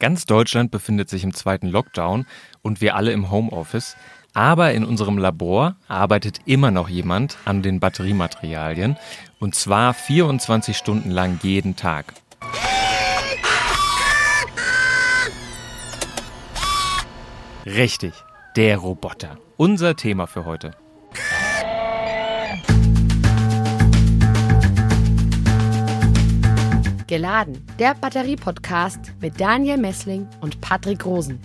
Ganz Deutschland befindet sich im zweiten Lockdown und wir alle im Homeoffice. Aber in unserem Labor arbeitet immer noch jemand an den Batteriematerialien und zwar 24 Stunden lang jeden Tag. Richtig, der Roboter. Unser Thema für heute. Geladen, der Batterie-Podcast mit Daniel Messling und Patrick Rosen.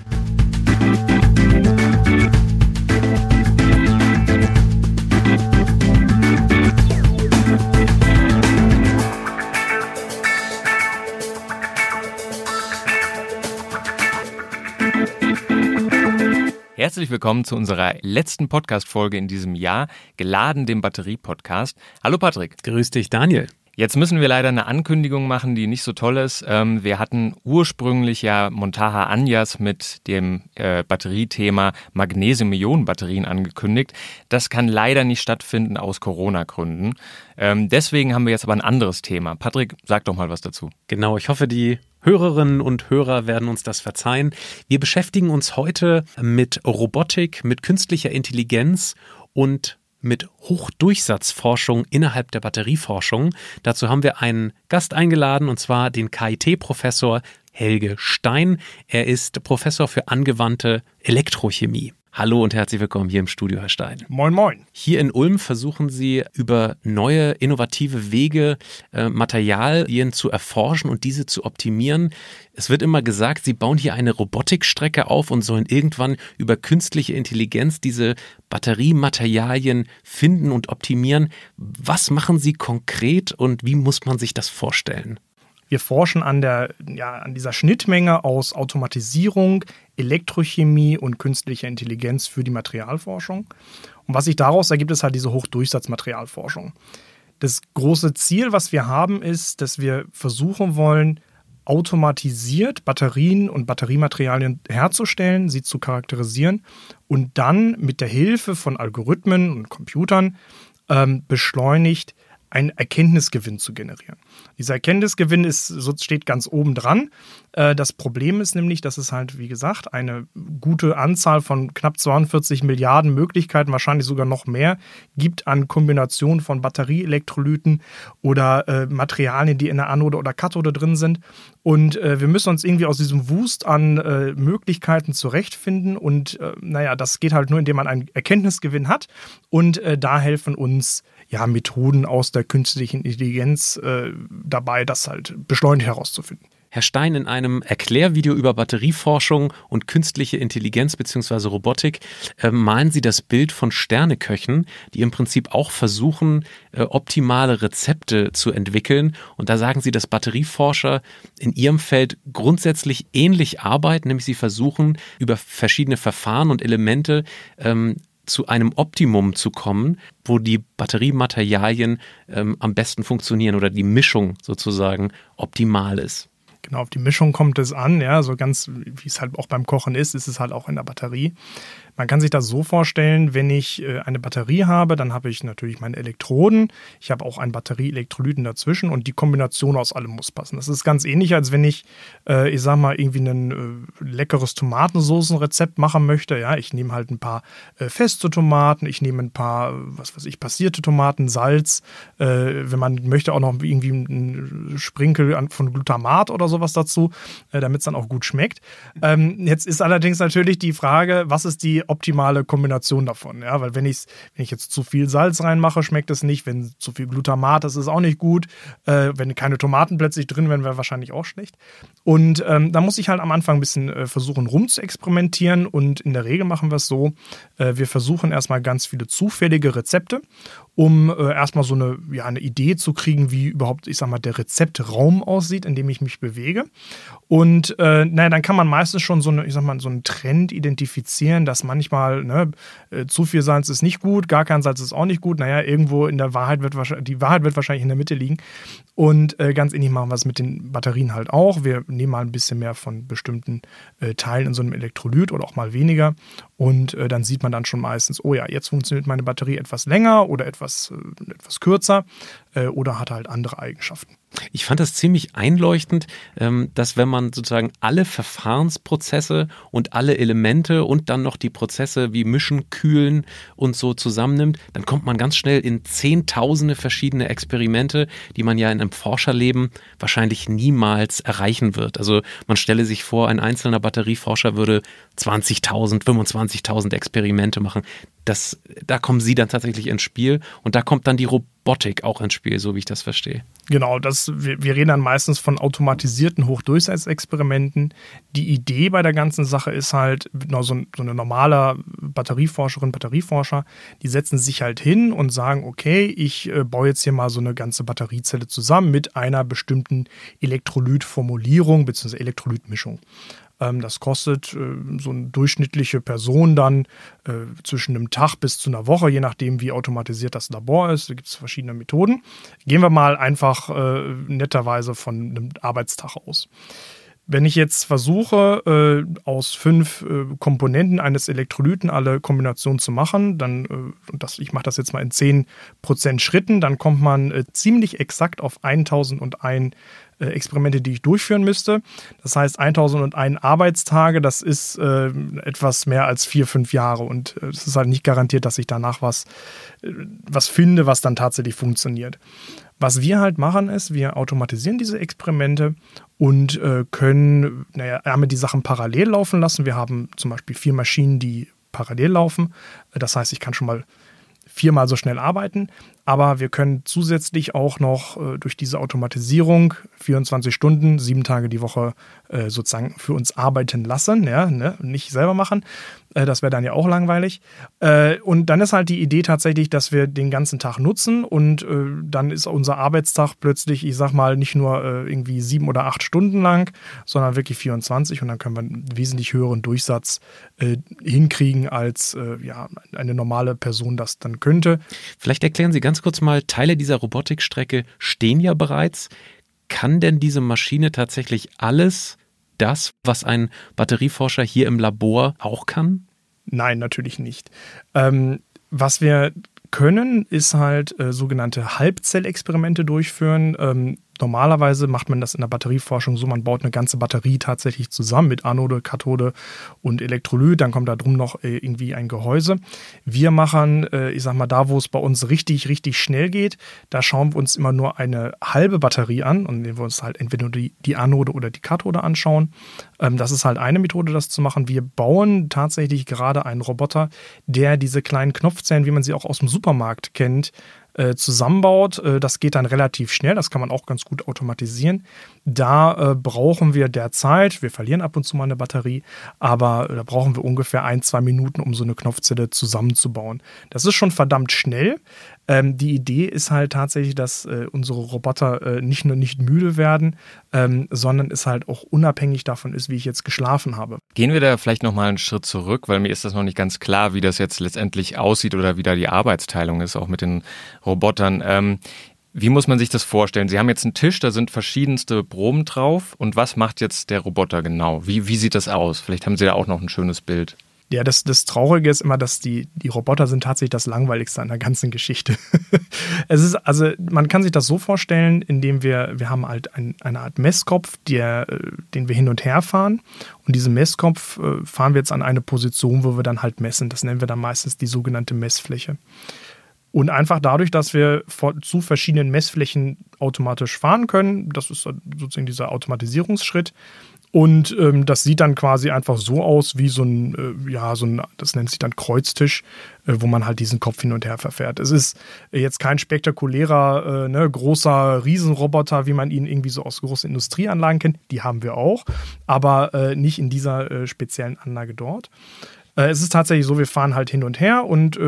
Herzlich willkommen zu unserer letzten Podcast-Folge in diesem Jahr, geladen dem Batterie-Podcast. Hallo Patrick. Grüß dich, Daniel. Jetzt müssen wir leider eine Ankündigung machen, die nicht so toll ist. Ähm, wir hatten ursprünglich ja Montaha Anjas mit dem äh, Batteriethema Magnesium-Ionen-Batterien angekündigt. Das kann leider nicht stattfinden aus Corona-Gründen. Ähm, deswegen haben wir jetzt aber ein anderes Thema. Patrick, sag doch mal was dazu. Genau, ich hoffe, die Hörerinnen und Hörer werden uns das verzeihen. Wir beschäftigen uns heute mit Robotik, mit künstlicher Intelligenz und mit Hochdurchsatzforschung innerhalb der Batterieforschung. Dazu haben wir einen Gast eingeladen, und zwar den KIT-Professor Helge Stein. Er ist Professor für angewandte Elektrochemie. Hallo und herzlich willkommen hier im Studio, Herr Stein. Moin, moin. Hier in Ulm versuchen Sie über neue, innovative Wege äh, Materialien zu erforschen und diese zu optimieren. Es wird immer gesagt, Sie bauen hier eine Robotikstrecke auf und sollen irgendwann über künstliche Intelligenz diese Batteriematerialien finden und optimieren. Was machen Sie konkret und wie muss man sich das vorstellen? Wir forschen an, der, ja, an dieser Schnittmenge aus Automatisierung, Elektrochemie und künstlicher Intelligenz für die Materialforschung. Und was sich daraus ergibt, ist halt diese Hochdurchsatzmaterialforschung. Das große Ziel, was wir haben, ist, dass wir versuchen wollen, automatisiert Batterien und Batteriematerialien herzustellen, sie zu charakterisieren und dann mit der Hilfe von Algorithmen und Computern ähm, beschleunigt einen Erkenntnisgewinn zu generieren. Dieser Erkenntnisgewinn ist, steht ganz oben dran. Äh, das Problem ist nämlich, dass es halt, wie gesagt, eine gute Anzahl von knapp 42 Milliarden Möglichkeiten, wahrscheinlich sogar noch mehr, gibt an Kombinationen von Batterieelektrolyten oder äh, Materialien, die in der Anode oder Kathode drin sind. Und äh, wir müssen uns irgendwie aus diesem Wust an Möglichkeiten zurechtfinden. Und naja, das geht halt nur, indem man einen Erkenntnisgewinn hat. Und da helfen uns ja, Methoden aus der künstlichen Intelligenz äh, dabei, das halt beschleunigt herauszufinden. Herr Stein, in einem Erklärvideo über Batterieforschung und künstliche Intelligenz bzw. Robotik äh, malen Sie das Bild von Sterneköchen, die im Prinzip auch versuchen, äh, optimale Rezepte zu entwickeln. Und da sagen Sie, dass Batterieforscher in Ihrem Feld grundsätzlich ähnlich arbeiten, nämlich sie versuchen, über verschiedene Verfahren und Elemente ähm, zu einem Optimum zu kommen, wo die Batteriematerialien ähm, am besten funktionieren oder die Mischung sozusagen optimal ist. Genau, auf die Mischung kommt es an, ja, so ganz wie es halt auch beim Kochen ist, ist es halt auch in der Batterie. Man kann sich das so vorstellen, wenn ich äh, eine Batterie habe, dann habe ich natürlich meine Elektroden, ich habe auch einen Batterieelektrolyten dazwischen und die Kombination aus allem muss passen. Das ist ganz ähnlich, als wenn ich, äh, ich sag mal, irgendwie ein äh, leckeres Tomatensoßenrezept machen möchte. Ja, ich nehme halt ein paar feste Tomaten, ich nehme ein paar, was weiß ich, passierte Tomaten, Salz, wenn man möchte auch noch irgendwie einen Sprinkel von Glutamat oder sowas dazu, damit es dann auch gut schmeckt. Ähm, jetzt ist allerdings natürlich die Frage, was ist die optimale Kombination davon. Ja, weil wenn ich, wenn ich jetzt zu viel Salz reinmache, schmeckt es nicht. Wenn zu viel Glutamat ist, ist auch nicht gut. Äh, wenn keine Tomaten plötzlich drin wären, wäre wahrscheinlich auch schlecht. Und ähm, da muss ich halt am Anfang ein bisschen äh, versuchen, rum zu experimentieren. Und in der Regel machen wir es so, äh, wir versuchen erstmal ganz viele zufällige Rezepte um äh, erstmal so eine, ja, eine Idee zu kriegen, wie überhaupt, ich sag mal, der Rezeptraum aussieht, in dem ich mich bewege. Und äh, naja, dann kann man meistens schon so, eine, ich sag mal, so einen Trend identifizieren, dass manchmal ne, äh, zu viel Salz ist nicht gut, gar kein Salz ist auch nicht gut. Naja, irgendwo in der Wahrheit wird wahrscheinlich, die Wahrheit wird wahrscheinlich in der Mitte liegen. Und äh, ganz ähnlich machen wir es mit den Batterien halt auch. Wir nehmen mal ein bisschen mehr von bestimmten äh, Teilen in so einem Elektrolyt oder auch mal weniger. Und äh, dann sieht man dann schon meistens, oh ja, jetzt funktioniert meine Batterie etwas länger oder etwas, äh, etwas kürzer äh, oder hat halt andere Eigenschaften. Ich fand das ziemlich einleuchtend, ähm, dass wenn man sozusagen alle Verfahrensprozesse und alle Elemente und dann noch die Prozesse wie Mischen, Kühlen und so zusammennimmt, dann kommt man ganz schnell in zehntausende verschiedene Experimente, die man ja in einem Forscherleben wahrscheinlich niemals erreichen wird. Also man stelle sich vor, ein einzelner Batterieforscher würde 20.000, 25.000 Experimente machen. Das, da kommen Sie dann tatsächlich ins Spiel und da kommt dann die Robotik auch ins Spiel, so wie ich das verstehe. Genau, das, wir, wir reden dann meistens von automatisierten Hochdurchsatzexperimenten. Die Idee bei der ganzen Sache ist halt, so, so eine normale Batterieforscherin, Batterieforscher, die setzen sich halt hin und sagen, okay, ich äh, baue jetzt hier mal so eine ganze Batteriezelle zusammen mit einer bestimmten Elektrolytformulierung bzw. Elektrolytmischung. Ähm, das kostet äh, so eine durchschnittliche Person dann äh, zwischen einem Tag bis zu einer Woche, je nachdem, wie automatisiert das Labor ist. Da gibt es verschiedene Methoden. Gehen wir mal einfach äh, netterweise von einem Arbeitstag aus. Wenn ich jetzt versuche, äh, aus fünf äh, Komponenten eines Elektrolyten alle Kombinationen zu machen, dann, äh, das, ich mache das jetzt mal in 10% Schritten, dann kommt man ziemlich exakt auf 1001 äh, Experimente, die ich durchführen müsste. Das heißt, 1001 Arbeitstage, das ist äh, etwas mehr als vier, fünf Jahre und äh, es ist halt nicht garantiert, dass ich danach was, äh, was finde, was dann tatsächlich funktioniert. Was wir halt machen, ist, wir automatisieren diese Experimente und äh, können naja, einmal die Sachen parallel laufen lassen. Wir haben zum Beispiel vier Maschinen, die parallel laufen. Das heißt, ich kann schon mal viermal so schnell arbeiten. Aber wir können zusätzlich auch noch äh, durch diese Automatisierung 24 Stunden, sieben Tage die Woche äh, sozusagen für uns arbeiten lassen, ja, ne? nicht selber machen. Äh, das wäre dann ja auch langweilig. Äh, und dann ist halt die Idee tatsächlich, dass wir den ganzen Tag nutzen und äh, dann ist unser Arbeitstag plötzlich, ich sag mal, nicht nur äh, irgendwie sieben oder acht Stunden lang, sondern wirklich 24 und dann können wir einen wesentlich höheren Durchsatz hinkriegen, als ja, eine normale Person das dann könnte. Vielleicht erklären Sie ganz ganz kurz mal, Teile dieser Robotikstrecke stehen ja bereits. Kann denn diese Maschine tatsächlich alles das, was ein Batterieforscher hier im Labor auch kann? Nein, natürlich nicht. Ähm, was wir können, ist halt äh, sogenannte Halbzellexperimente durchführen. Ähm, Normalerweise macht man das in der Batterieforschung so, man baut eine ganze Batterie tatsächlich zusammen mit Anode, Kathode und Elektrolyt, dann kommt da drum noch äh, irgendwie ein Gehäuse. Wir machen, äh, ich sag mal, da wo es bei uns richtig, richtig schnell geht, da schauen wir uns immer nur eine halbe Batterie an und indem wir uns halt entweder die, die Anode oder die Kathode anschauen. Ähm, das ist halt eine Methode, das zu machen. Wir bauen tatsächlich gerade einen Roboter, der diese kleinen Knopfzellen, wie man sie auch aus dem Supermarkt kennt, äh, zusammenbaut. Äh, das geht dann relativ schnell, das kann man auch ganz gut automatisieren. Da äh, brauchen wir derzeit, wir verlieren ab und zu mal eine Batterie, aber da brauchen wir ungefähr ein, zwei Minuten, um so eine Knopfzelle zusammenzubauen. Das ist schon verdammt schnell. Ähm, die Idee ist halt tatsächlich, dass äh, unsere Roboter äh, nicht nur nicht müde werden, ähm, sondern es halt auch unabhängig davon ist, wie ich jetzt geschlafen habe. Gehen wir da vielleicht nochmal einen Schritt zurück, weil mir ist das noch nicht ganz klar, wie das jetzt letztendlich aussieht oder wie da die Arbeitsteilung ist, auch mit den Robotern. Ähm, wie muss man sich das vorstellen? Sie haben jetzt einen Tisch, da sind verschiedenste Proben drauf. Und was macht jetzt der Roboter genau? Wie, wie sieht das aus? Vielleicht haben Sie da auch noch ein schönes Bild. Ja, das, das Traurige ist immer, dass die, die Roboter sind tatsächlich das Langweiligste an der ganzen Geschichte. es ist, also man kann sich das so vorstellen, indem wir, wir haben halt ein, eine Art Messkopf, der, äh, den wir hin und her fahren. Und diesen Messkopf äh, fahren wir jetzt an eine Position, wo wir dann halt messen. Das nennen wir dann meistens die sogenannte Messfläche. Und einfach dadurch, dass wir zu verschiedenen Messflächen automatisch fahren können, das ist sozusagen dieser Automatisierungsschritt, und ähm, das sieht dann quasi einfach so aus wie so ein, äh, ja, so ein, das nennt sich dann Kreuztisch, äh, wo man halt diesen Kopf hin und her verfährt. Es ist jetzt kein spektakulärer, äh, ne, großer Riesenroboter, wie man ihn irgendwie so aus großen Industrieanlagen kennt. Die haben wir auch, aber äh, nicht in dieser äh, speziellen Anlage dort. Äh, es ist tatsächlich so, wir fahren halt hin und her und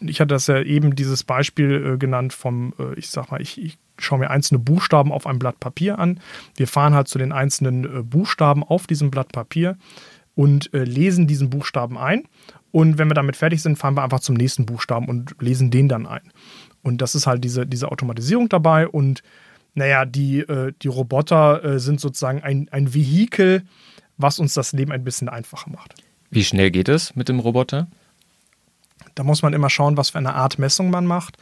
ich hatte das ja eben dieses Beispiel genannt vom, ich sag mal, ich, ich schaue mir einzelne Buchstaben auf einem Blatt Papier an. Wir fahren halt zu den einzelnen äh, Buchstaben auf diesem Blatt Papier und äh, lesen diesen Buchstaben ein. Und wenn wir damit fertig sind, fahren wir einfach zum nächsten Buchstaben und lesen den dann ein. Und das ist halt diese, diese Automatisierung dabei. Und naja, die, äh, die Roboter äh, sind sozusagen ein, ein Vehikel, was uns das Leben ein bisschen einfacher macht. Wie schnell geht es mit dem Roboter? Da muss man immer schauen, was für eine Art Messung man macht.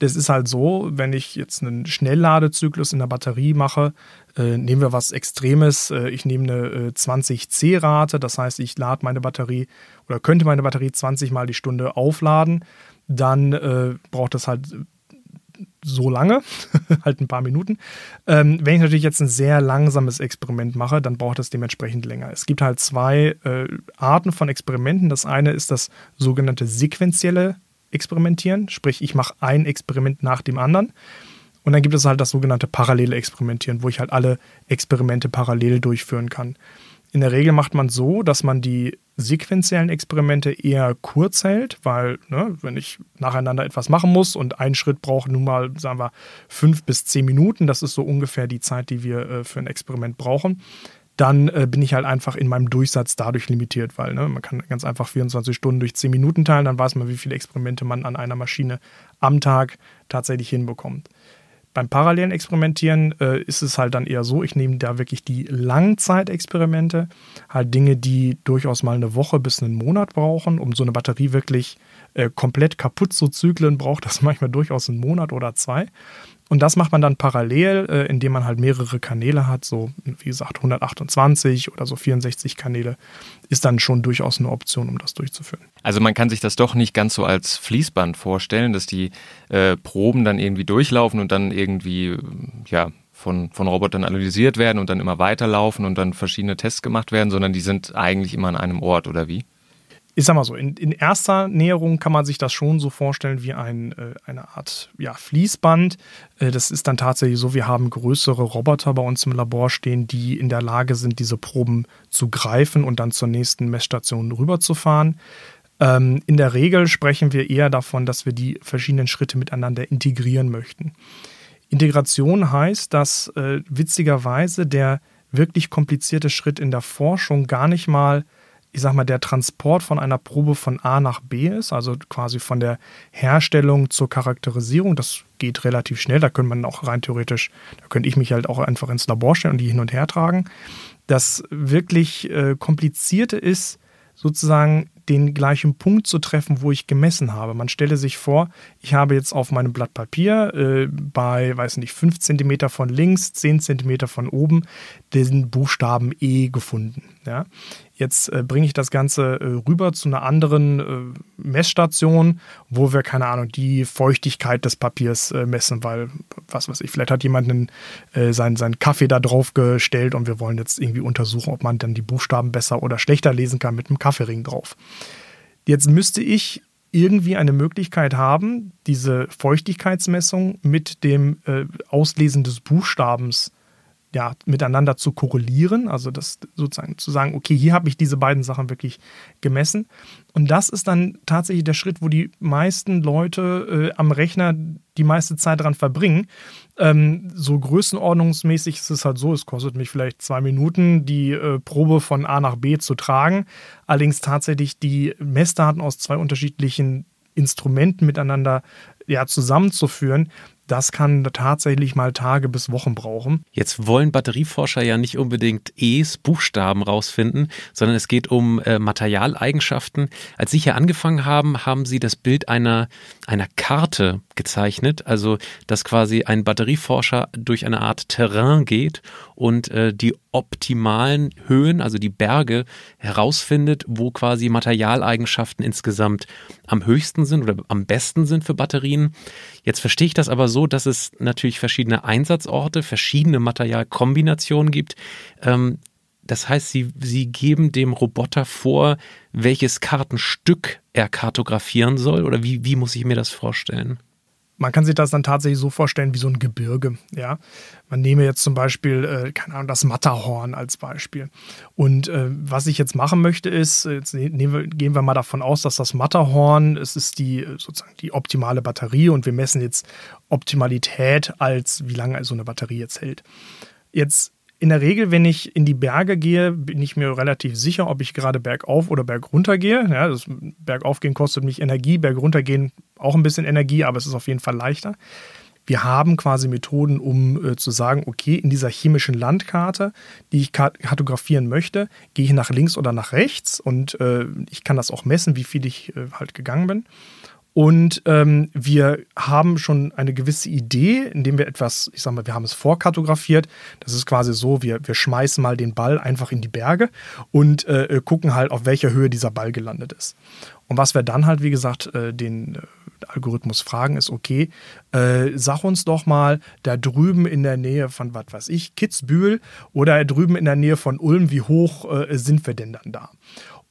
Das ist halt so, wenn ich jetzt einen Schnellladezyklus in der Batterie mache, äh, nehmen wir was Extremes. Äh, ich nehme eine äh, 20C-Rate, das heißt, ich lade meine Batterie oder könnte meine Batterie 20 Mal die Stunde aufladen. Dann äh, braucht das halt so lange, halt ein paar Minuten. Ähm, wenn ich natürlich jetzt ein sehr langsames Experiment mache, dann braucht es dementsprechend länger. Es gibt halt zwei äh, Arten von Experimenten. Das eine ist das sogenannte sequentielle Experimentieren, sprich ich mache ein Experiment nach dem anderen. Und dann gibt es halt das sogenannte parallele Experimentieren, wo ich halt alle Experimente parallel durchführen kann. In der Regel macht man so, dass man die sequenziellen Experimente eher kurz hält, weil, ne, wenn ich nacheinander etwas machen muss und ein Schritt braucht nun mal, sagen wir, fünf bis zehn Minuten, das ist so ungefähr die Zeit, die wir äh, für ein Experiment brauchen, dann äh, bin ich halt einfach in meinem Durchsatz dadurch limitiert, weil ne, man kann ganz einfach 24 Stunden durch 10 Minuten teilen, dann weiß man, wie viele Experimente man an einer Maschine am Tag tatsächlich hinbekommt. Beim parallelen Experimentieren äh, ist es halt dann eher so, ich nehme da wirklich die Langzeitexperimente, halt Dinge, die durchaus mal eine Woche bis einen Monat brauchen, um so eine Batterie wirklich äh, komplett kaputt zu zyklen, braucht das manchmal durchaus einen Monat oder zwei. Und das macht man dann parallel, äh, indem man halt mehrere Kanäle hat, so wie gesagt 128 oder so 64 Kanäle, ist dann schon durchaus eine Option, um das durchzuführen. Also man kann sich das doch nicht ganz so als Fließband vorstellen, dass die äh, Proben dann irgendwie durchlaufen und dann irgendwie ja von, von Robotern analysiert werden und dann immer weiterlaufen und dann verschiedene Tests gemacht werden, sondern die sind eigentlich immer an einem Ort oder wie? Ich sag mal so, in, in, erster Näherung kann man sich das schon so vorstellen wie ein, äh, eine Art ja, Fließband. Äh, das ist dann tatsächlich so, wir haben größere Roboter bei uns im Labor stehen, die in der Lage sind, diese Proben zu greifen und dann zur nächsten Messstation rüberzufahren. Ähm, in der Regel sprechen wir eher davon, dass wir die verschiedenen Schritte miteinander integrieren möchten. Integration heißt, dass äh, witzigerweise der wirklich komplizierte Schritt in der Forschung gar nicht mal ich sag mal, der Transport von einer Probe von A nach B ist, also quasi von der Herstellung zur Charakterisierung, das geht relativ schnell. Da könnte man auch rein theoretisch, da könnte ich mich halt auch einfach ins Labor stellen und die hin und her tragen. Das wirklich äh, komplizierte ist, sozusagen den gleichen Punkt zu treffen, wo ich gemessen habe. Man stelle sich vor, ich habe jetzt auf meinem Blatt Papier äh, bei, weiß nicht, 5 cm von links, 10 cm von oben den Buchstaben E gefunden. Ja? Jetzt äh, bringe ich das Ganze äh, rüber zu einer anderen äh, Messstation, wo wir, keine Ahnung, die Feuchtigkeit des Papiers äh, messen, weil, was weiß ich, vielleicht hat jemand einen, äh, seinen, seinen Kaffee da drauf gestellt und wir wollen jetzt irgendwie untersuchen, ob man dann die Buchstaben besser oder schlechter lesen kann mit einem Kaffeering drauf. Jetzt müsste ich irgendwie eine Möglichkeit haben, diese Feuchtigkeitsmessung mit dem äh, Auslesen des Buchstabens ja, miteinander zu korrelieren, also das sozusagen zu sagen, okay, hier habe ich diese beiden Sachen wirklich gemessen. Und das ist dann tatsächlich der Schritt, wo die meisten Leute äh, am Rechner die meiste Zeit dran verbringen. Ähm, so größenordnungsmäßig ist es halt so, es kostet mich vielleicht zwei Minuten, die äh, Probe von A nach B zu tragen. Allerdings tatsächlich die Messdaten aus zwei unterschiedlichen Instrumenten miteinander ja, zusammenzuführen, das kann tatsächlich mal Tage bis Wochen brauchen. Jetzt wollen Batterieforscher ja nicht unbedingt E's, Buchstaben rausfinden, sondern es geht um äh, Materialeigenschaften. Als Sie hier angefangen haben, haben Sie das Bild einer, einer Karte gezeichnet, also dass quasi ein Batterieforscher durch eine Art Terrain geht und äh, die optimalen Höhen, also die Berge, herausfindet, wo quasi Materialeigenschaften insgesamt am höchsten sind oder am besten sind für Batterien. Jetzt verstehe ich das aber so, dass es natürlich verschiedene Einsatzorte, verschiedene Materialkombinationen gibt. Ähm, das heißt, Sie, Sie geben dem Roboter vor, welches Kartenstück er kartografieren soll? Oder wie, wie muss ich mir das vorstellen? Man kann sich das dann tatsächlich so vorstellen wie so ein Gebirge. Ja? Man nehme jetzt zum Beispiel, äh, keine Ahnung, das Matterhorn als Beispiel. Und äh, was ich jetzt machen möchte, ist, jetzt nehmen wir, gehen wir mal davon aus, dass das Matterhorn, es ist die sozusagen die optimale Batterie und wir messen jetzt Optimalität als, wie lange so eine Batterie jetzt hält. Jetzt in der Regel, wenn ich in die Berge gehe, bin ich mir relativ sicher, ob ich gerade bergauf oder bergunter gehe. Ja, das Bergaufgehen kostet mich Energie, berguntergehen auch ein bisschen Energie, aber es ist auf jeden Fall leichter. Wir haben quasi Methoden, um äh, zu sagen, okay, in dieser chemischen Landkarte, die ich kartografieren möchte, gehe ich nach links oder nach rechts und äh, ich kann das auch messen, wie viel ich äh, halt gegangen bin. Und ähm, wir haben schon eine gewisse Idee, indem wir etwas, ich sag mal, wir haben es vorkartografiert. Das ist quasi so, wir, wir schmeißen mal den Ball einfach in die Berge und äh, gucken halt, auf welcher Höhe dieser Ball gelandet ist. Und was wir dann halt, wie gesagt, äh, den äh, Algorithmus fragen, ist, okay, äh, sag uns doch mal, da drüben in der Nähe von, was weiß ich, Kitzbühel oder drüben in der Nähe von Ulm, wie hoch äh, sind wir denn dann da?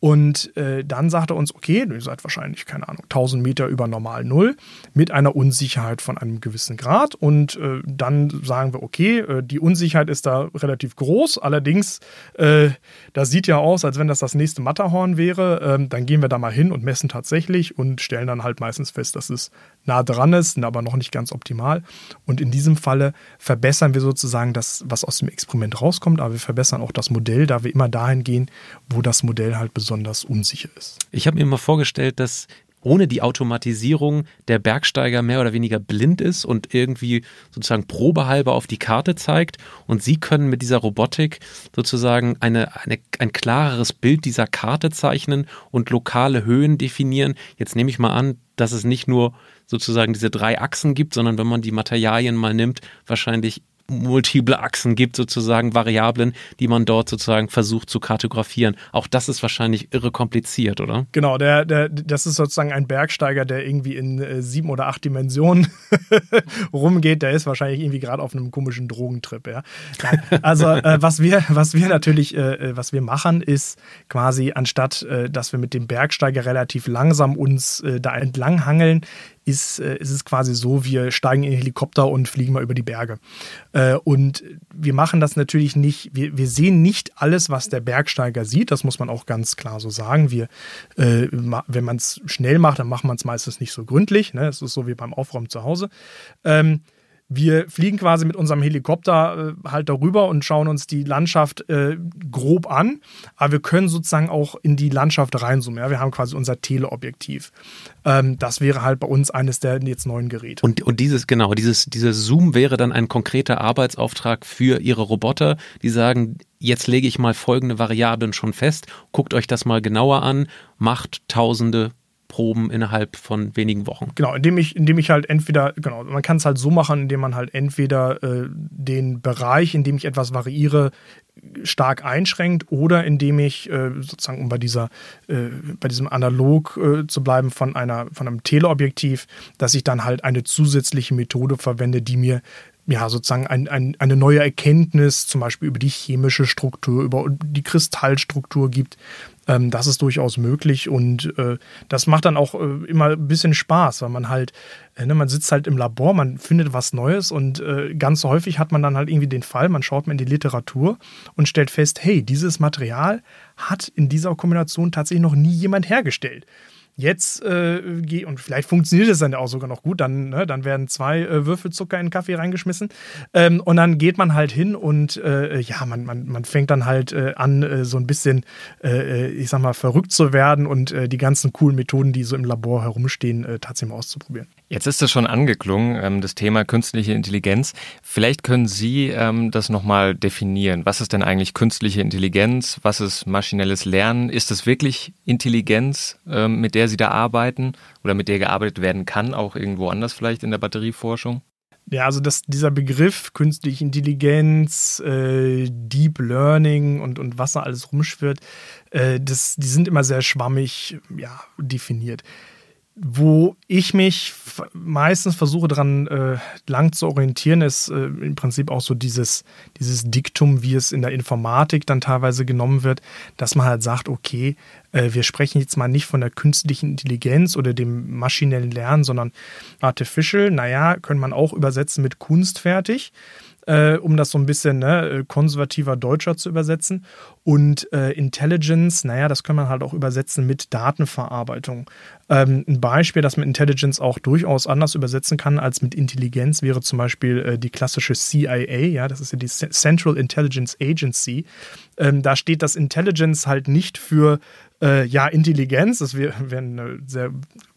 Und äh, dann sagt er uns, okay, ihr seid wahrscheinlich, keine Ahnung, 1000 Meter über normal Null mit einer Unsicherheit von einem gewissen Grad. Und äh, dann sagen wir, okay, äh, die Unsicherheit ist da relativ groß. Allerdings, äh, das sieht ja aus, als wenn das das nächste Matterhorn wäre. Ähm, dann gehen wir da mal hin und messen tatsächlich und stellen dann halt meistens fest, dass es nah dran ist, aber noch nicht ganz optimal. Und in diesem Falle verbessern wir sozusagen das, was aus dem Experiment rauskommt, aber wir verbessern auch das Modell, da wir immer dahin gehen, wo das Modell halt besonders unsicher ist. Ich habe mir immer vorgestellt, dass ohne die Automatisierung der Bergsteiger mehr oder weniger blind ist und irgendwie sozusagen probehalber auf die Karte zeigt. Und Sie können mit dieser Robotik sozusagen eine, eine, ein klareres Bild dieser Karte zeichnen und lokale Höhen definieren. Jetzt nehme ich mal an, dass es nicht nur sozusagen diese drei Achsen gibt, sondern wenn man die Materialien mal nimmt, wahrscheinlich multiple Achsen gibt, sozusagen Variablen, die man dort sozusagen versucht zu kartografieren. Auch das ist wahrscheinlich irre kompliziert, oder? Genau, der, der, das ist sozusagen ein Bergsteiger, der irgendwie in äh, sieben oder acht Dimensionen rumgeht. Der ist wahrscheinlich irgendwie gerade auf einem komischen Drogentrip. Ja? Also äh, was wir, was wir natürlich, äh, äh, was wir machen, ist quasi anstatt, äh, dass wir mit dem Bergsteiger relativ langsam uns äh, da entlang hangeln, ist, äh, ist es quasi so, wir steigen in den Helikopter und fliegen mal über die Berge. Äh, und wir machen das natürlich nicht, wir, wir sehen nicht alles, was der Bergsteiger sieht, das muss man auch ganz klar so sagen. Wir, äh, wenn man es schnell macht, dann macht man es meistens nicht so gründlich. Ne? Das ist so wie beim Aufräumen zu Hause. Ähm, wir fliegen quasi mit unserem Helikopter äh, halt darüber und schauen uns die Landschaft äh, grob an, aber wir können sozusagen auch in die Landschaft reinzoomen. Ja? Wir haben quasi unser Teleobjektiv. Ähm, das wäre halt bei uns eines der jetzt neuen Geräte. Und, und dieses, genau, dieses, dieses Zoom wäre dann ein konkreter Arbeitsauftrag für Ihre Roboter, die sagen, jetzt lege ich mal folgende Variablen schon fest, guckt euch das mal genauer an, macht tausende Proben innerhalb von wenigen Wochen. Genau, indem ich, indem ich halt entweder, genau, man kann es halt so machen, indem man halt entweder äh, den Bereich, in dem ich etwas variiere, stark einschränkt oder indem ich äh, sozusagen, um bei dieser, äh, bei diesem Analog äh, zu bleiben von einer, von einem Teleobjektiv, dass ich dann halt eine zusätzliche Methode verwende, die mir ja, sozusagen ein, ein, eine neue Erkenntnis, zum Beispiel über die chemische Struktur, über die Kristallstruktur gibt, ähm, das ist durchaus möglich und äh, das macht dann auch äh, immer ein bisschen Spaß, weil man halt, äh, ne, man sitzt halt im Labor, man findet was Neues und äh, ganz häufig hat man dann halt irgendwie den Fall, man schaut mal in die Literatur und stellt fest, hey, dieses Material hat in dieser Kombination tatsächlich noch nie jemand hergestellt. Jetzt äh, und vielleicht funktioniert es dann auch sogar noch gut, dann, ne, dann werden zwei äh, Würfel Zucker in den Kaffee reingeschmissen ähm, und dann geht man halt hin und äh, ja, man, man, man fängt dann halt äh, an, äh, so ein bisschen, äh, ich sag mal, verrückt zu werden und die ganzen coolen Methoden, die so im Labor herumstehen, tatsächlich mal auszuprobieren. Jetzt ist das schon angeklungen, ähm, das Thema künstliche Intelligenz. Vielleicht können Sie ähm, das nochmal definieren. Was ist denn eigentlich künstliche Intelligenz? Was ist maschinelles Lernen? Ist es wirklich Intelligenz, ähm, mit der Sie da arbeiten oder mit der gearbeitet werden kann, auch irgendwo anders vielleicht in der Batterieforschung? Ja, also das, dieser Begriff künstliche Intelligenz, äh, Deep Learning und, und was da alles rumschwirrt, äh, das, die sind immer sehr schwammig ja, definiert wo ich mich meistens versuche daran äh, lang zu orientieren, ist äh, im Prinzip auch so dieses, dieses Diktum, wie es in der Informatik dann teilweise genommen wird, dass man halt sagt, okay, äh, wir sprechen jetzt mal nicht von der künstlichen Intelligenz oder dem maschinellen Lernen, sondern Artificial, naja, könnte man auch übersetzen mit kunstfertig äh, um das so ein bisschen ne, äh, konservativer Deutscher zu übersetzen. Und äh, Intelligence, naja, das kann man halt auch übersetzen mit Datenverarbeitung. Ähm, ein Beispiel, das man Intelligence auch durchaus anders übersetzen kann als mit Intelligenz, wäre zum Beispiel äh, die klassische CIA, ja, das ist ja die Central Intelligence Agency. Ähm, da steht das Intelligence halt nicht für äh, ja, Intelligenz, das wäre wär eine sehr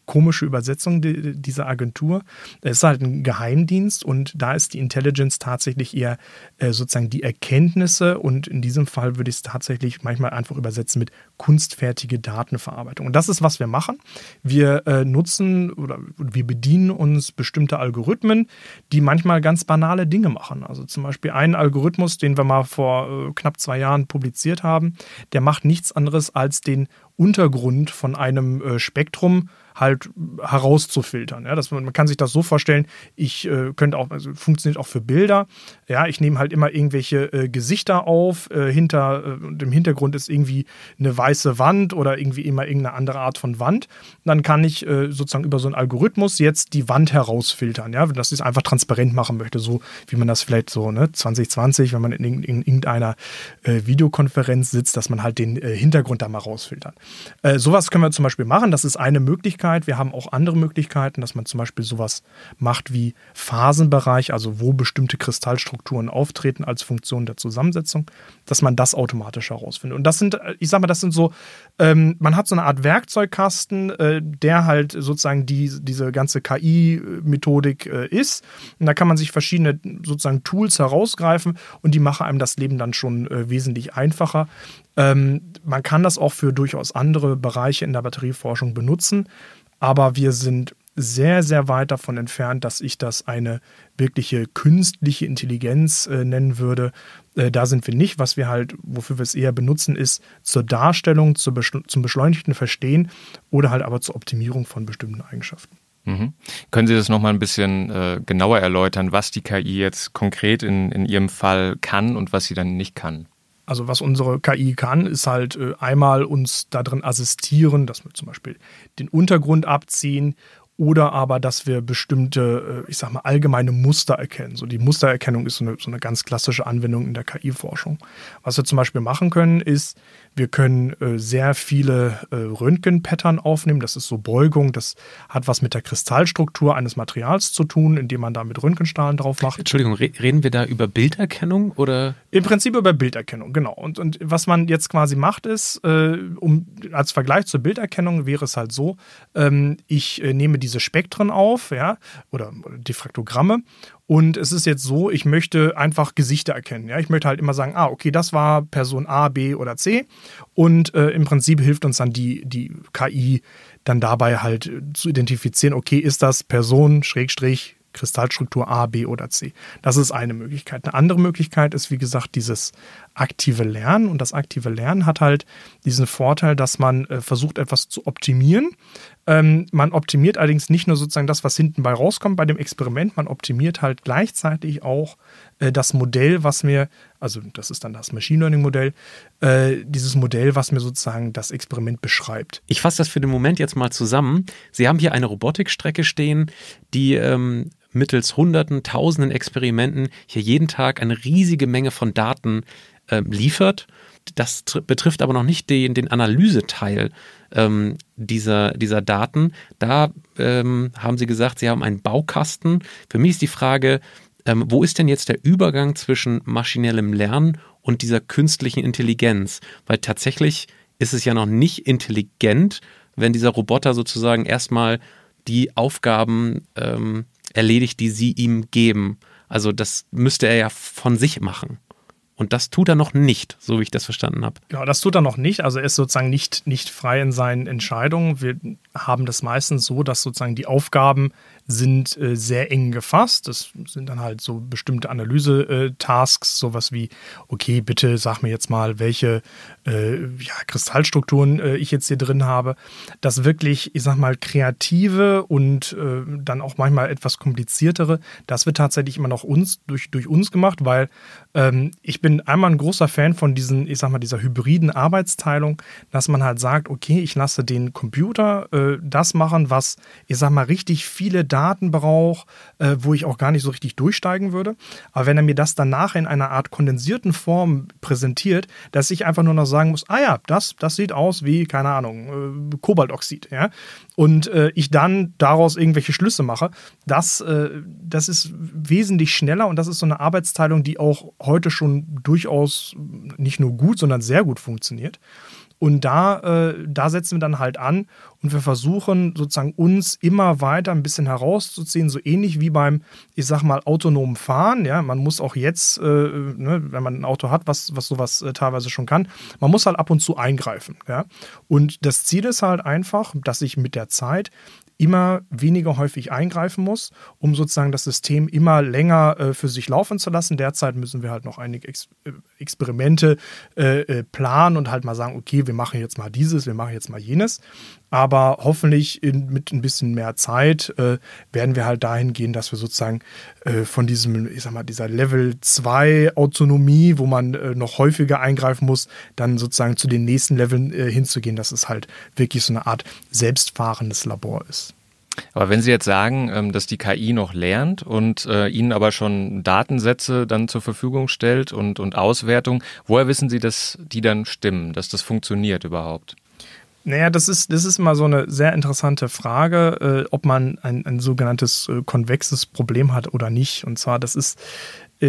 komische Übersetzung dieser Agentur. Es ist halt ein Geheimdienst und da ist die Intelligence tatsächlich eher äh, sozusagen die Erkenntnisse und in diesem Fall würde ich es tatsächlich manchmal einfach übersetzen mit kunstfertige Datenverarbeitung. Und das ist, was wir machen. Wir äh, nutzen oder wir bedienen uns bestimmte Algorithmen, die manchmal ganz banale Dinge machen. Also zum Beispiel einen Algorithmus, den wir mal vor äh, knapp zwei Jahren publiziert haben, der macht nichts anderes als den Untergrund von einem äh, Spektrum halt herauszufiltern. Ja, das, man kann sich das so vorstellen, ich äh, könnte auch, also funktioniert auch für Bilder. Ja, ich nehme halt immer irgendwelche äh, Gesichter auf, äh, hinter, äh, und im Hintergrund ist irgendwie eine weiße Wand oder irgendwie immer irgendeine andere Art von Wand. dann kann ich äh, sozusagen über so einen Algorithmus jetzt die Wand herausfiltern, ja, dass ich es einfach transparent machen möchte, so wie man das vielleicht so, ne, 2020, wenn man in, in, in irgendeiner äh, Videokonferenz sitzt, dass man halt den Hintergrund da mal rausfiltert. sowas können wir zum Beispiel machen, das ist eine Möglichkeit. Wir haben auch andere Möglichkeiten, dass man zum Beispiel sowas macht wie Phasenbereich, also wo bestimmte Kristallstrukturen auftreten als Funktion der Zusammensetzung, dass man das automatisch herausfindet. Und das sind, ich sag mal, das sind so, ähm, man hat so eine Art Werkzeugkasten, äh, der halt sozusagen die, diese ganze KI-Methodik äh, ist. Und da kann man sich verschiedene sozusagen Tools herausgreifen und die machen einem das Leben dann schon äh, wesentlich einfacher. Ähm, man kann das auch für durchaus andere Bereiche in der Batterieforschung benutzen, aber wir sind sehr, sehr weit davon entfernt, dass ich das eine wirkliche künstliche Intelligenz äh, nennen würde. Äh, da sind wir nicht. Was wir halt, wofür wir es eher benutzen, ist zur Darstellung, zur Beschle zum beschleunigten Verstehen oder halt aber zur Optimierung von bestimmten Eigenschaften. Mhm. Können Sie das nochmal ein bisschen äh, genauer erläutern, was die KI jetzt konkret in, in Ihrem Fall kann und was sie dann nicht kann? Also was unsere KI kann, ist halt äh, einmal uns darin assistieren, dass wir zum Beispiel den Untergrund abziehen oder aber, dass wir bestimmte, äh, ich sag mal, allgemeine Muster erkennen. So die Mustererkennung ist so eine, so eine ganz klassische Anwendung in der KI-Forschung. Was wir zum Beispiel machen können, ist, wir können äh, sehr viele äh, Röntgen-Pattern aufnehmen. Das ist so Beugung. Das hat was mit der Kristallstruktur eines Materials zu tun, indem man da mit Röntgenstrahlen drauf macht. Entschuldigung, re reden wir da über Bilderkennung oder? Im Prinzip über Bilderkennung, genau. Und, und was man jetzt quasi macht, ist, äh, um als Vergleich zur Bilderkennung wäre es halt so, ähm, ich äh, nehme diese Spektren auf, ja, oder, oder Diffraktogramme und es ist jetzt so, ich möchte einfach Gesichter erkennen. Ja? Ich möchte halt immer sagen, ah, okay, das war Person A, B oder C. Und äh, im Prinzip hilft uns dann die, die KI dann dabei halt zu identifizieren, okay, ist das Person, Schrägstrich, Kristallstruktur A, B oder C. Das ist eine Möglichkeit. Eine andere Möglichkeit ist, wie gesagt, dieses aktive Lernen. Und das aktive Lernen hat halt diesen Vorteil, dass man äh, versucht, etwas zu optimieren. Ähm, man optimiert allerdings nicht nur sozusagen das, was hinten bei rauskommt bei dem Experiment, man optimiert halt gleichzeitig auch äh, das Modell, was mir, also das ist dann das Machine Learning Modell, äh, dieses Modell, was mir sozusagen das Experiment beschreibt. Ich fasse das für den Moment jetzt mal zusammen. Sie haben hier eine Robotikstrecke stehen, die ähm, mittels Hunderten, Tausenden Experimenten hier jeden Tag eine riesige Menge von Daten äh, liefert. Das betrifft aber noch nicht den, den Analyseteil ähm, dieser, dieser Daten. Da ähm, haben Sie gesagt, Sie haben einen Baukasten. Für mich ist die Frage, ähm, wo ist denn jetzt der Übergang zwischen maschinellem Lernen und dieser künstlichen Intelligenz? Weil tatsächlich ist es ja noch nicht intelligent, wenn dieser Roboter sozusagen erstmal die Aufgaben ähm, erledigt, die sie ihm geben. Also das müsste er ja von sich machen. Und das tut er noch nicht, so wie ich das verstanden habe. Genau, das tut er noch nicht. Also er ist sozusagen nicht, nicht frei in seinen Entscheidungen. Wir haben das meistens so, dass sozusagen die Aufgaben sind äh, sehr eng gefasst. Das sind dann halt so bestimmte Analyse-Tasks, sowas wie, okay, bitte sag mir jetzt mal, welche äh, ja, Kristallstrukturen äh, ich jetzt hier drin habe. Das wirklich, ich sag mal, kreative und äh, dann auch manchmal etwas kompliziertere, das wird tatsächlich immer noch uns, durch, durch uns gemacht, weil ähm, ich bin einmal ein großer Fan von diesen, ich sag mal, dieser hybriden Arbeitsteilung, dass man halt sagt, okay, ich lasse den Computer äh, das machen, was, ich sag mal, richtig viele Daten braucht, äh, wo ich auch gar nicht so richtig durchsteigen würde. Aber wenn er mir das dann nachher in einer Art kondensierten Form präsentiert, dass ich einfach nur noch sagen muss, ah ja, das, das sieht aus wie, keine Ahnung, äh, Kobaltoxid, ja. Und äh, ich dann daraus irgendwelche Schlüsse mache, das, äh, das ist wesentlich schneller und das ist so eine Arbeitsteilung, die auch heute schon durchaus nicht nur gut, sondern sehr gut funktioniert. Und da, äh, da setzen wir dann halt an und wir versuchen sozusagen uns immer weiter ein bisschen herauszuziehen, so ähnlich wie beim, ich sag mal, autonomen Fahren. Ja, man muss auch jetzt, äh, ne, wenn man ein Auto hat, was, was sowas äh, teilweise schon kann, man muss halt ab und zu eingreifen. Ja. Und das Ziel ist halt einfach, dass ich mit der Zeit immer weniger häufig eingreifen muss, um sozusagen das System immer länger äh, für sich laufen zu lassen. Derzeit müssen wir halt noch einige Ex äh, Experimente äh, äh, planen und halt mal sagen, okay, wir machen jetzt mal dieses, wir machen jetzt mal jenes. Aber hoffentlich in, mit ein bisschen mehr Zeit äh, werden wir halt dahin gehen, dass wir sozusagen äh, von diesem, ich sag mal, dieser Level 2 Autonomie, wo man äh, noch häufiger eingreifen muss, dann sozusagen zu den nächsten Leveln äh, hinzugehen, dass es halt wirklich so eine Art selbstfahrendes Labor ist. Aber wenn Sie jetzt sagen, ähm, dass die KI noch lernt und äh, Ihnen aber schon Datensätze dann zur Verfügung stellt und, und Auswertung, woher wissen Sie, dass die dann stimmen, dass das funktioniert überhaupt? Naja, das ist, das ist mal so eine sehr interessante Frage, äh, ob man ein, ein sogenanntes äh, konvexes Problem hat oder nicht. Und zwar, das ist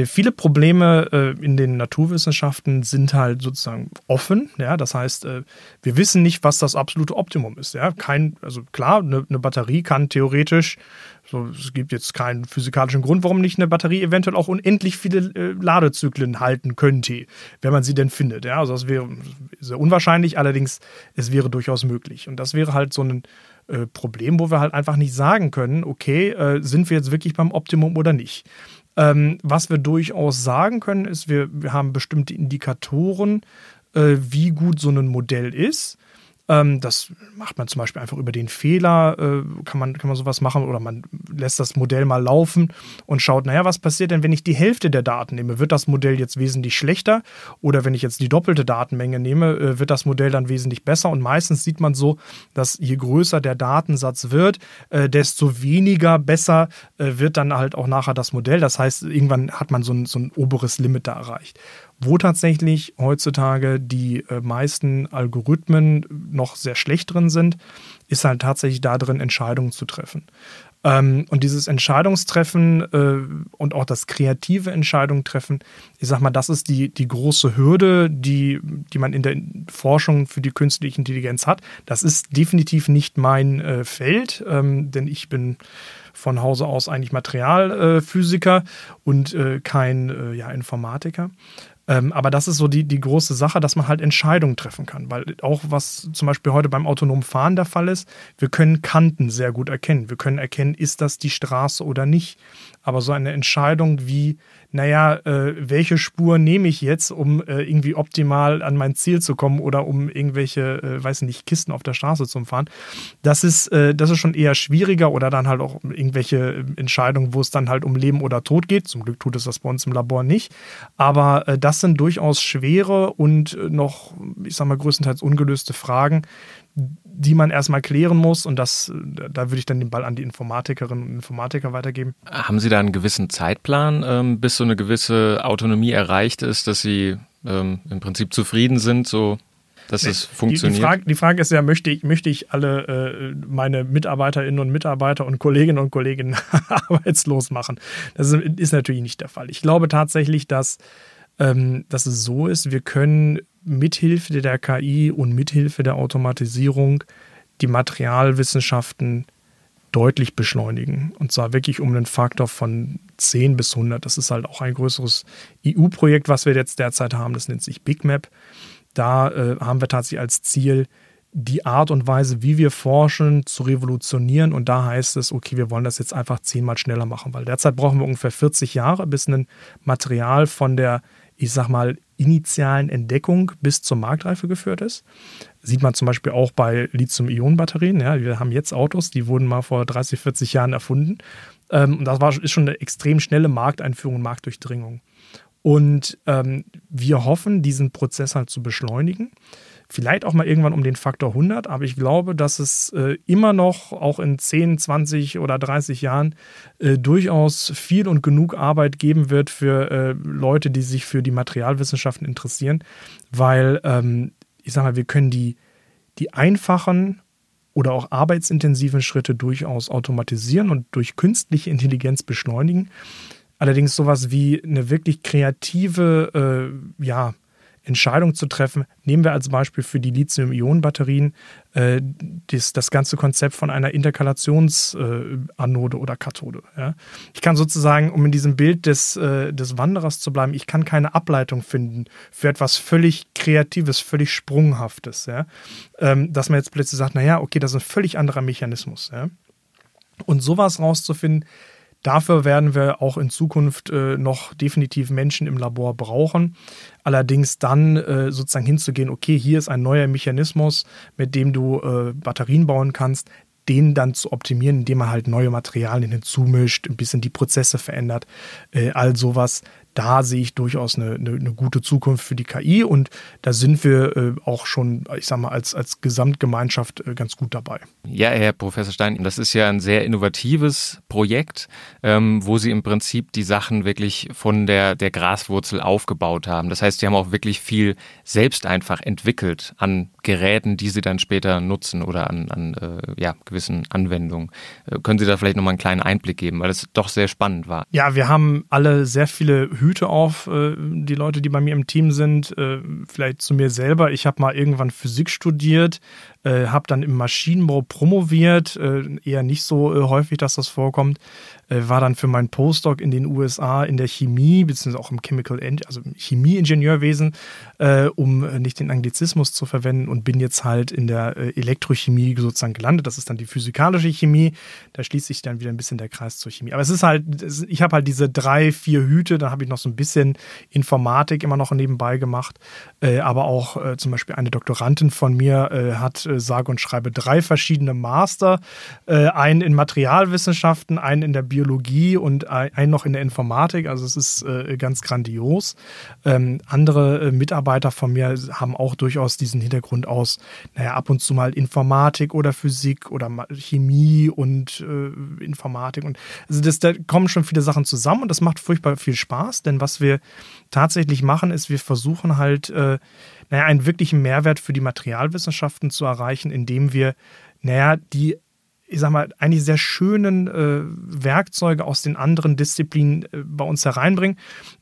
viele Probleme äh, in den Naturwissenschaften sind halt sozusagen offen. Ja, das heißt, äh, wir wissen nicht, was das absolute Optimum ist. Ja, kein, also klar, eine, eine Batterie kann theoretisch, so, es gibt jetzt keinen physikalischen Grund, warum nicht eine Batterie eventuell auch unendlich viele äh, Ladezyklen halten könnte, wenn man sie denn findet. Ja, also das wäre sehr unwahrscheinlich, allerdings es wäre durchaus möglich. Und das wäre halt so ein äh, Problem, wo wir halt einfach nicht sagen können, okay, äh, sind wir jetzt wirklich beim Optimum oder nicht. Ähm, was wir durchaus sagen können, ist, wir, wir haben bestimmte Indikatoren, äh, wie gut so ein Modell ist. Ähm, das macht man zum Beispiel einfach über den Fehler, äh, kann, man, kann man sowas machen oder man lässt das Modell mal laufen und schaut, naja, was passiert denn, wenn ich die Hälfte der Daten nehme? Wird das Modell jetzt wesentlich schlechter? Oder wenn ich jetzt die doppelte Datenmenge nehme, äh, wird das Modell dann wesentlich besser? Und meistens sieht man so, dass je größer der Datensatz wird, äh, desto weniger besser äh, wird dann halt auch nachher das Modell. Das heißt, irgendwann hat man so ein, so ein oberes Limit da erreicht. Wo tatsächlich heutzutage die äh, meisten Algorithmen noch sehr schlecht drin sind, ist halt tatsächlich da drin, Entscheidungen zu treffen. Ähm, und dieses Entscheidungstreffen äh, und auch das kreative Entscheidung treffen, ich sag mal, das ist die, die große Hürde, die, die man in der Forschung für die künstliche Intelligenz hat. Das ist definitiv nicht mein äh, Feld, ähm, denn ich bin von Hause aus eigentlich Materialphysiker und kein ja, Informatiker. Ähm, aber das ist so die, die große Sache, dass man halt Entscheidungen treffen kann. Weil auch was zum Beispiel heute beim autonomen Fahren der Fall ist, wir können Kanten sehr gut erkennen. Wir können erkennen, ist das die Straße oder nicht. Aber so eine Entscheidung wie, naja, äh, welche Spur nehme ich jetzt, um äh, irgendwie optimal an mein Ziel zu kommen oder um irgendwelche, äh, weiß nicht, Kisten auf der Straße zu fahren, das ist, äh, das ist schon eher schwieriger oder dann halt auch irgendwelche Entscheidungen, wo es dann halt um Leben oder Tod geht. Zum Glück tut es das bei uns im Labor nicht. Aber äh, das sind durchaus schwere und äh, noch, ich sag mal, größtenteils ungelöste Fragen, die man erstmal klären muss. Und das, da würde ich dann den Ball an die Informatikerinnen und Informatiker weitergeben. Haben Sie da einen gewissen Zeitplan, ähm, bis so eine gewisse Autonomie erreicht ist, dass Sie ähm, im Prinzip zufrieden sind, so dass nee, es funktioniert? Die, die, Frage, die, Frage, ist ja, möchte ich, möchte ich alle äh, meine Mitarbeiterinnen und Mitarbeiter und Kolleginnen und Kollegen arbeitslos machen? Das ist, ist, natürlich nicht der Fall. Ich glaube tatsächlich, dass, ähm, dass es so ist, wir können mithilfe der KI und mithilfe der Automatisierung die Materialwissenschaften deutlich beschleunigen. Und zwar wirklich um einen Faktor von 10 bis 100. Das ist halt auch ein größeres EU-Projekt, was wir jetzt derzeit haben. Das nennt sich BigMap. Da äh, haben wir tatsächlich als Ziel, die Art und Weise, wie wir forschen, zu revolutionieren. Und da heißt es, okay, wir wollen das jetzt einfach zehnmal schneller machen, weil derzeit brauchen wir ungefähr 40 Jahre, bis ein Material von der, ich sag mal, initialen Entdeckung bis zur Marktreife geführt ist. Sieht man zum Beispiel auch bei Lithium-Ionen-Batterien. Ja, wir haben jetzt Autos, die wurden mal vor 30, 40 Jahren erfunden. Ähm, und das war, ist schon eine extrem schnelle Markteinführung und Marktdurchdringung. Und ähm, wir hoffen, diesen Prozess halt zu beschleunigen. Vielleicht auch mal irgendwann um den Faktor 100, aber ich glaube, dass es äh, immer noch, auch in 10, 20 oder 30 Jahren, äh, durchaus viel und genug Arbeit geben wird für äh, Leute, die sich für die Materialwissenschaften interessieren, weil ähm, ich sage mal, wir können die, die einfachen oder auch arbeitsintensiven Schritte durchaus automatisieren und durch künstliche Intelligenz beschleunigen. Allerdings sowas wie eine wirklich kreative, äh, ja, Entscheidungen zu treffen. Nehmen wir als Beispiel für die Lithium-Ionen-Batterien äh, das, das ganze Konzept von einer Interkalationsanode äh, oder Kathode. Ja. Ich kann sozusagen, um in diesem Bild des, äh, des Wanderers zu bleiben, ich kann keine Ableitung finden für etwas völlig Kreatives, völlig Sprunghaftes. Ja. Ähm, dass man jetzt plötzlich sagt, naja, okay, das ist ein völlig anderer Mechanismus. Ja. Und sowas rauszufinden, Dafür werden wir auch in Zukunft äh, noch definitiv Menschen im Labor brauchen. Allerdings dann äh, sozusagen hinzugehen, okay, hier ist ein neuer Mechanismus, mit dem du äh, Batterien bauen kannst, den dann zu optimieren, indem man halt neue Materialien hinzumischt, ein bisschen die Prozesse verändert, äh, all sowas da sehe ich durchaus eine, eine, eine, gute Zukunft für die KI und da sind wir äh, auch schon, ich sag mal, als, als Gesamtgemeinschaft äh, ganz gut dabei. Ja, Herr Professor Stein, das ist ja ein sehr innovatives Projekt, ähm, wo Sie im Prinzip die Sachen wirklich von der, der Graswurzel aufgebaut haben. Das heißt, Sie haben auch wirklich viel selbst einfach entwickelt an Geräten, die Sie dann später nutzen oder an, an äh, ja, gewissen Anwendungen. Äh, können Sie da vielleicht nochmal einen kleinen Einblick geben, weil es doch sehr spannend war? Ja, wir haben alle sehr viele Hürden Hüte auf, äh, die Leute, die bei mir im Team sind. Äh, vielleicht zu mir selber. Ich habe mal irgendwann Physik studiert, äh, habe dann im Maschinenbau promoviert, eher nicht so häufig, dass das vorkommt. Äh, war dann für meinen Postdoc in den USA in der Chemie, beziehungsweise auch im Chemical, also im Chemieingenieurwesen, äh, um äh, nicht den Anglizismus zu verwenden und bin jetzt halt in der Elektrochemie sozusagen gelandet. Das ist dann die physikalische Chemie. Da schließt sich dann wieder ein bisschen der Kreis zur Chemie. Aber es ist halt, ich habe halt diese drei, vier Hüte, dann habe ich noch so ein bisschen Informatik immer noch nebenbei gemacht. aber auch zum Beispiel eine Doktorandin von mir hat sage und schreibe drei verschiedene Master, einen in Materialwissenschaften, einen in der Biologie Biologie und ein noch in der Informatik. Also es ist äh, ganz grandios. Ähm, andere äh, Mitarbeiter von mir haben auch durchaus diesen Hintergrund aus, naja, ab und zu mal Informatik oder Physik oder Chemie und äh, Informatik. Und also das, da kommen schon viele Sachen zusammen und das macht furchtbar viel Spaß, denn was wir tatsächlich machen, ist, wir versuchen halt, äh, naja, einen wirklichen Mehrwert für die Materialwissenschaften zu erreichen, indem wir, naja, die ich sag mal, eigentlich sehr schönen äh, Werkzeuge aus den anderen Disziplinen äh, bei uns hereinbringen.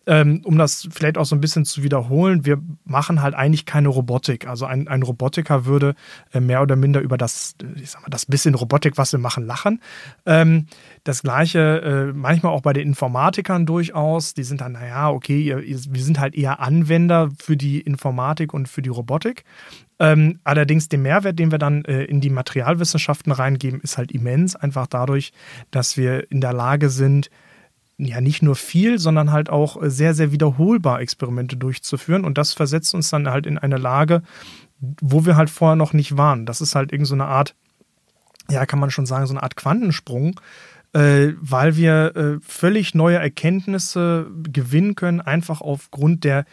Ähm, um das vielleicht auch so ein bisschen zu wiederholen, wir machen halt eigentlich keine Robotik. Also ein, ein Robotiker würde äh, mehr oder minder über das, äh, ich sag mal, das bisschen Robotik, was wir machen, lachen. Ähm, das gleiche äh, manchmal auch bei den Informatikern durchaus. Die sind dann, naja, okay, ihr, wir sind halt eher Anwender für die Informatik und für die Robotik. Ähm, allerdings der Mehrwert, den wir dann äh, in die Materialwissenschaften reingeben, ist halt immens. Einfach dadurch, dass wir in der Lage sind, ja nicht nur viel, sondern halt auch äh, sehr, sehr wiederholbar Experimente durchzuführen. Und das versetzt uns dann halt in eine Lage, wo wir halt vorher noch nicht waren. Das ist halt irgend so eine Art, ja, kann man schon sagen, so eine Art Quantensprung, äh, weil wir äh, völlig neue Erkenntnisse gewinnen können, einfach aufgrund der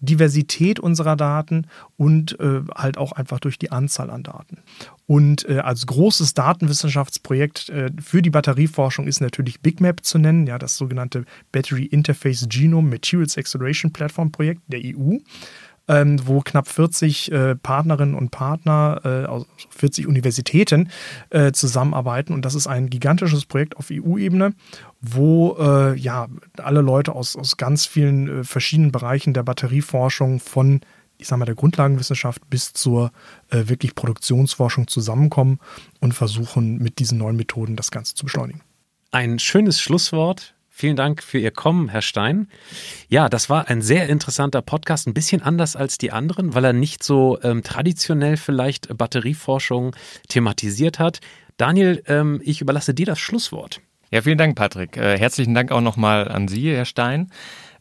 Diversität unserer Daten und äh, halt auch einfach durch die Anzahl an Daten. Und äh, als großes Datenwissenschaftsprojekt äh, für die Batterieforschung ist natürlich BigMap zu nennen, ja, das sogenannte Battery Interface Genome Materials Acceleration Platform Projekt der EU ähm, wo knapp 40 äh, Partnerinnen und Partner äh, aus 40 Universitäten äh, zusammenarbeiten. Und das ist ein gigantisches Projekt auf EU-Ebene, wo äh, ja alle Leute aus, aus ganz vielen äh, verschiedenen Bereichen der Batterieforschung von ich sage mal, der Grundlagenwissenschaft bis zur äh, wirklich Produktionsforschung zusammenkommen und versuchen, mit diesen neuen Methoden das Ganze zu beschleunigen. Ein schönes Schlusswort. Vielen Dank für Ihr Kommen, Herr Stein. Ja, das war ein sehr interessanter Podcast, ein bisschen anders als die anderen, weil er nicht so ähm, traditionell vielleicht Batterieforschung thematisiert hat. Daniel, ähm, ich überlasse dir das Schlusswort. Ja, vielen Dank, Patrick. Äh, herzlichen Dank auch nochmal an Sie, Herr Stein,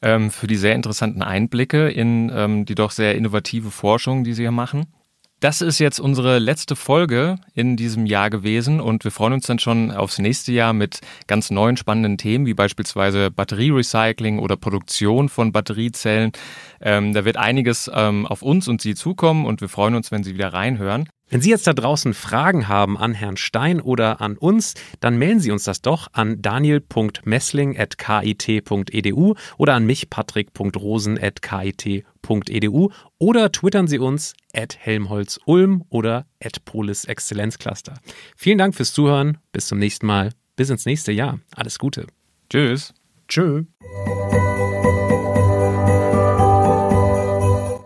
ähm, für die sehr interessanten Einblicke in ähm, die doch sehr innovative Forschung, die Sie hier machen. Das ist jetzt unsere letzte Folge in diesem Jahr gewesen und wir freuen uns dann schon aufs nächste Jahr mit ganz neuen spannenden Themen, wie beispielsweise Batterierecycling oder Produktion von Batteriezellen. Ähm, da wird einiges ähm, auf uns und Sie zukommen und wir freuen uns, wenn Sie wieder reinhören. Wenn Sie jetzt da draußen Fragen haben an Herrn Stein oder an uns, dann melden Sie uns das doch an daniel.messling.kit.edu oder an mich patrick.rosen.kit.edu oder twittern Sie uns at helmholtz-ulm oder at polis exzellenzcluster. Vielen Dank fürs Zuhören. Bis zum nächsten Mal. Bis ins nächste Jahr. Alles Gute. Tschüss. Tschö.